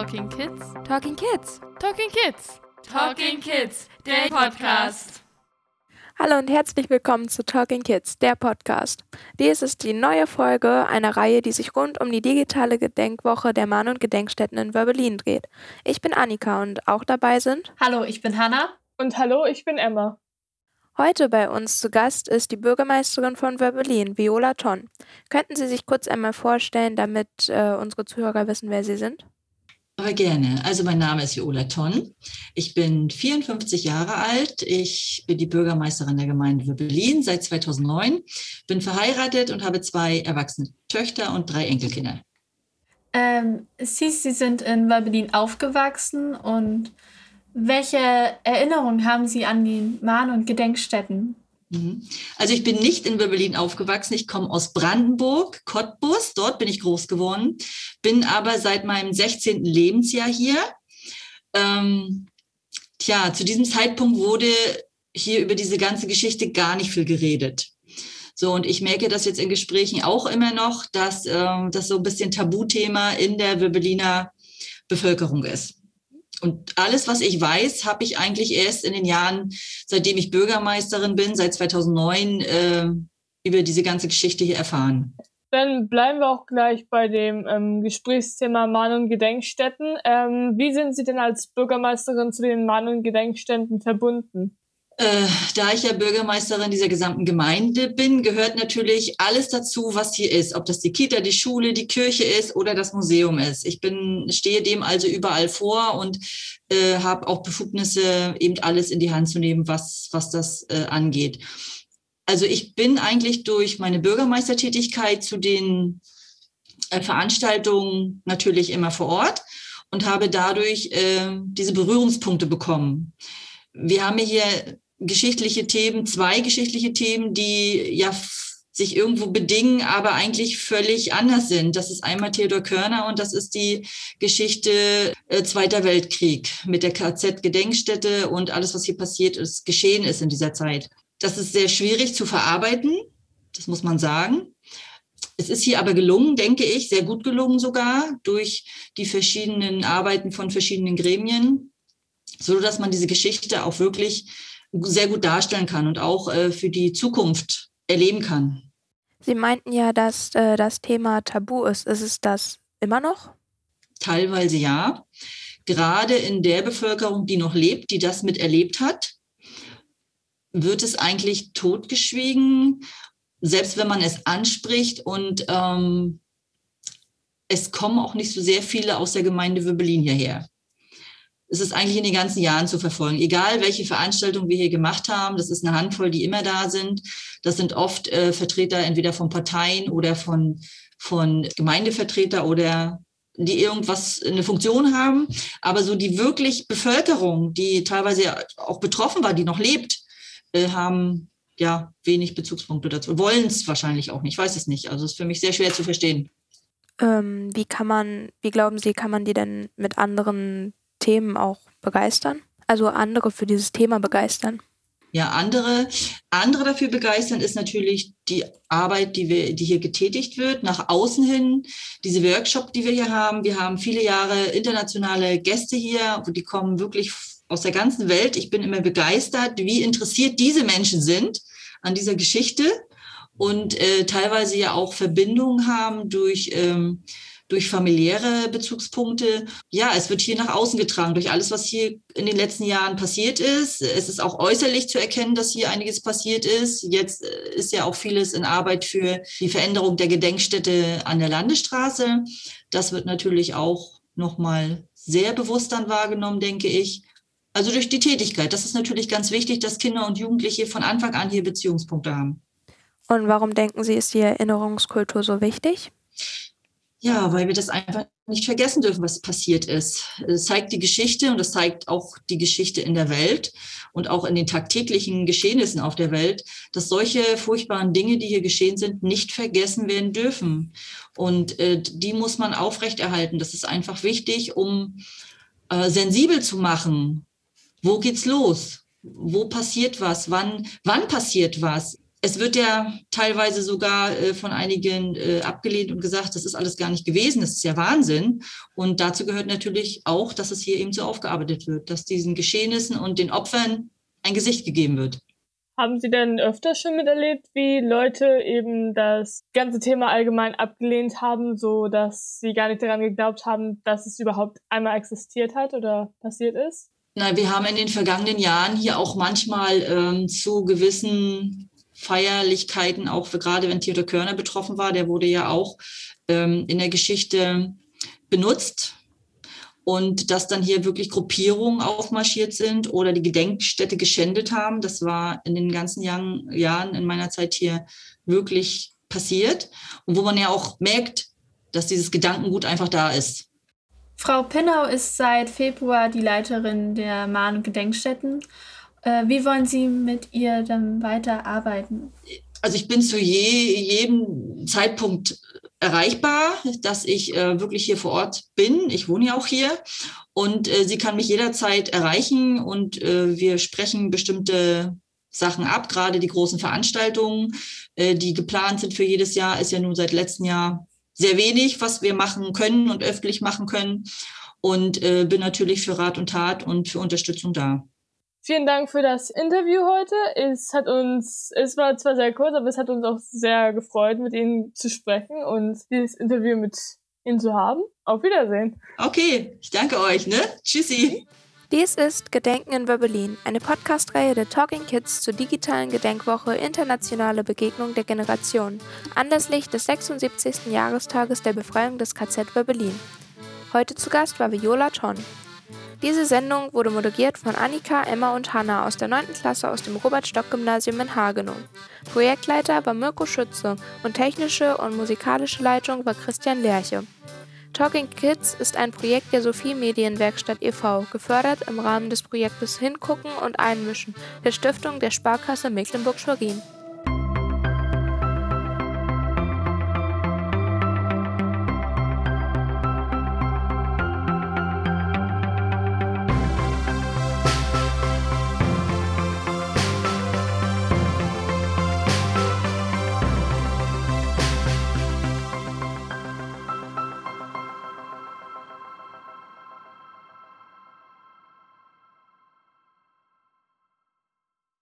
Talking Kids. Talking Kids. Talking Kids. Talking Kids, der Podcast. Hallo und herzlich willkommen zu Talking Kids, der Podcast. Dies ist die neue Folge einer Reihe, die sich rund um die digitale Gedenkwoche der Mahn- und Gedenkstätten in Wörbelin dreht. Ich bin Annika und auch dabei sind. Hallo, ich bin Hanna. Und hallo, ich bin Emma. Heute bei uns zu Gast ist die Bürgermeisterin von Wörbelin, Viola Tonn. Könnten Sie sich kurz einmal vorstellen, damit äh, unsere Zuhörer wissen, wer Sie sind? Aber gerne. Also mein Name ist Viola Tonn. Ich bin 54 Jahre alt. Ich bin die Bürgermeisterin der Gemeinde Wörbelin seit 2009. Bin verheiratet und habe zwei erwachsene Töchter und drei Enkelkinder. Ähm, Sie, Sie sind in Wörbelin aufgewachsen und welche Erinnerungen haben Sie an die Mahn- und Gedenkstätten? Mhm. Also ich bin nicht in Wörbelin aufgewachsen. Ich komme aus Brandenburg, Cottbus. Dort bin ich groß geworden. Bin aber seit meinem 16. Lebensjahr hier. Ähm, tja, zu diesem Zeitpunkt wurde hier über diese ganze Geschichte gar nicht viel geredet. So, und ich merke das jetzt in Gesprächen auch immer noch, dass äh, das so ein bisschen Tabuthema in der Wörbeliner Bevölkerung ist. Und alles, was ich weiß, habe ich eigentlich erst in den Jahren, seitdem ich Bürgermeisterin bin, seit 2009, äh, über diese ganze Geschichte hier erfahren. Dann bleiben wir auch gleich bei dem ähm, Gesprächsthema Mahn- und Gedenkstätten. Ähm, wie sind Sie denn als Bürgermeisterin zu den Mahn- und Gedenkstätten verbunden? Äh, da ich ja Bürgermeisterin dieser gesamten Gemeinde bin, gehört natürlich alles dazu, was hier ist. Ob das die Kita, die Schule, die Kirche ist oder das Museum ist. Ich bin, stehe dem also überall vor und äh, habe auch Befugnisse, eben alles in die Hand zu nehmen, was, was das äh, angeht. Also ich bin eigentlich durch meine Bürgermeistertätigkeit zu den äh, Veranstaltungen natürlich immer vor Ort und habe dadurch äh, diese Berührungspunkte bekommen. Wir haben hier geschichtliche Themen, zwei geschichtliche Themen, die ja sich irgendwo bedingen, aber eigentlich völlig anders sind. Das ist einmal Theodor Körner und das ist die Geschichte äh, Zweiter Weltkrieg mit der KZ-Gedenkstätte und alles, was hier passiert ist, geschehen ist in dieser Zeit. Das ist sehr schwierig zu verarbeiten, das muss man sagen. Es ist hier aber gelungen, denke ich, sehr gut gelungen sogar durch die verschiedenen Arbeiten von verschiedenen Gremien, so dass man diese Geschichte auch wirklich sehr gut darstellen kann und auch äh, für die Zukunft erleben kann. Sie meinten ja, dass äh, das Thema tabu ist. Ist es das immer noch? Teilweise ja. Gerade in der Bevölkerung, die noch lebt, die das miterlebt hat, wird es eigentlich totgeschwiegen, selbst wenn man es anspricht. Und ähm, es kommen auch nicht so sehr viele aus der Gemeinde Wöbelin hierher es ist eigentlich in den ganzen Jahren zu verfolgen. Egal, welche Veranstaltungen wir hier gemacht haben, das ist eine Handvoll, die immer da sind. Das sind oft äh, Vertreter entweder von Parteien oder von, von Gemeindevertreter oder die irgendwas, eine Funktion haben. Aber so die wirklich Bevölkerung, die teilweise auch betroffen war, die noch lebt, äh, haben ja wenig Bezugspunkte dazu. Wollen es wahrscheinlich auch nicht, ich weiß es nicht. Also es ist für mich sehr schwer zu verstehen. Ähm, wie kann man, wie glauben Sie, kann man die denn mit anderen Themen auch begeistern? Also andere für dieses Thema begeistern? Ja, andere, andere dafür begeistern ist natürlich die Arbeit, die wir, die hier getätigt wird, nach außen hin. Diese Workshop, die wir hier haben. Wir haben viele Jahre internationale Gäste hier, die kommen wirklich aus der ganzen Welt. Ich bin immer begeistert, wie interessiert diese Menschen sind an dieser Geschichte und äh, teilweise ja auch Verbindungen haben durch ähm, durch familiäre Bezugspunkte. Ja, es wird hier nach außen getragen durch alles, was hier in den letzten Jahren passiert ist. Es ist auch äußerlich zu erkennen, dass hier einiges passiert ist. Jetzt äh, ist ja auch vieles in Arbeit für die Veränderung der Gedenkstätte an der Landesstraße. Das wird natürlich auch nochmal sehr bewusst dann wahrgenommen, denke ich. Also durch die Tätigkeit. Das ist natürlich ganz wichtig, dass Kinder und Jugendliche von Anfang an hier Beziehungspunkte haben. Und warum denken Sie, ist die Erinnerungskultur so wichtig? Ja, weil wir das einfach nicht vergessen dürfen, was passiert ist. Es zeigt die Geschichte und es zeigt auch die Geschichte in der Welt und auch in den tagtäglichen Geschehnissen auf der Welt, dass solche furchtbaren Dinge, die hier geschehen sind, nicht vergessen werden dürfen. Und äh, die muss man aufrechterhalten. Das ist einfach wichtig, um äh, sensibel zu machen. Wo geht's los? Wo passiert was? Wann, wann passiert was? Es wird ja teilweise sogar äh, von einigen äh, abgelehnt und gesagt, das ist alles gar nicht gewesen, das ist ja Wahnsinn. Und dazu gehört natürlich auch, dass es hier eben so aufgearbeitet wird, dass diesen Geschehnissen und den Opfern ein Gesicht gegeben wird. Haben Sie denn öfter schon miterlebt, wie Leute eben das ganze Thema allgemein abgelehnt haben, so dass sie gar nicht daran geglaubt haben, dass es überhaupt einmal existiert hat oder passiert ist? Na, wir haben in den vergangenen Jahren hier auch manchmal ähm, zu gewissen Feierlichkeiten, auch für gerade wenn Theodor Körner betroffen war, der wurde ja auch ähm, in der Geschichte benutzt. Und dass dann hier wirklich Gruppierungen aufmarschiert sind oder die Gedenkstätte geschändet haben, das war in den ganzen Jahren, Jahren in meiner Zeit hier wirklich passiert. Und wo man ja auch merkt, dass dieses Gedankengut einfach da ist. Frau Pinnau ist seit Februar die Leiterin der Mahn- und Gedenkstätten äh, wie wollen Sie mit ihr dann weiterarbeiten? Also ich bin zu je, jedem Zeitpunkt erreichbar, dass ich äh, wirklich hier vor Ort bin. Ich wohne ja auch hier und äh, sie kann mich jederzeit erreichen und äh, wir sprechen bestimmte Sachen ab, gerade die großen Veranstaltungen, äh, die geplant sind für jedes Jahr, ist ja nun seit letztem Jahr sehr wenig, was wir machen können und öffentlich machen können und äh, bin natürlich für Rat und Tat und für Unterstützung da. Vielen Dank für das Interview heute. Es hat uns, es war zwar sehr kurz, aber es hat uns auch sehr gefreut, mit Ihnen zu sprechen und dieses Interview mit Ihnen zu haben. Auf Wiedersehen. Okay, ich danke euch, ne? Tschüssi. Dies ist Gedenken in Berlin, eine Podcast-Reihe der Talking Kids zur digitalen Gedenkwoche Internationale Begegnung der Generationen, anlässlich des 76. Jahrestages der Befreiung des KZ Berlin. Heute zu Gast war Viola Ton. Diese Sendung wurde moderiert von Annika, Emma und Hanna aus der 9. Klasse aus dem Robert-Stock-Gymnasium in Hagenow. Projektleiter war Mirko Schütze und technische und musikalische Leitung war Christian Lerche. Talking Kids ist ein Projekt der Sophie Medienwerkstatt e.V., gefördert im Rahmen des Projektes Hingucken und Einmischen der Stiftung der Sparkasse Mecklenburg-Schwerin.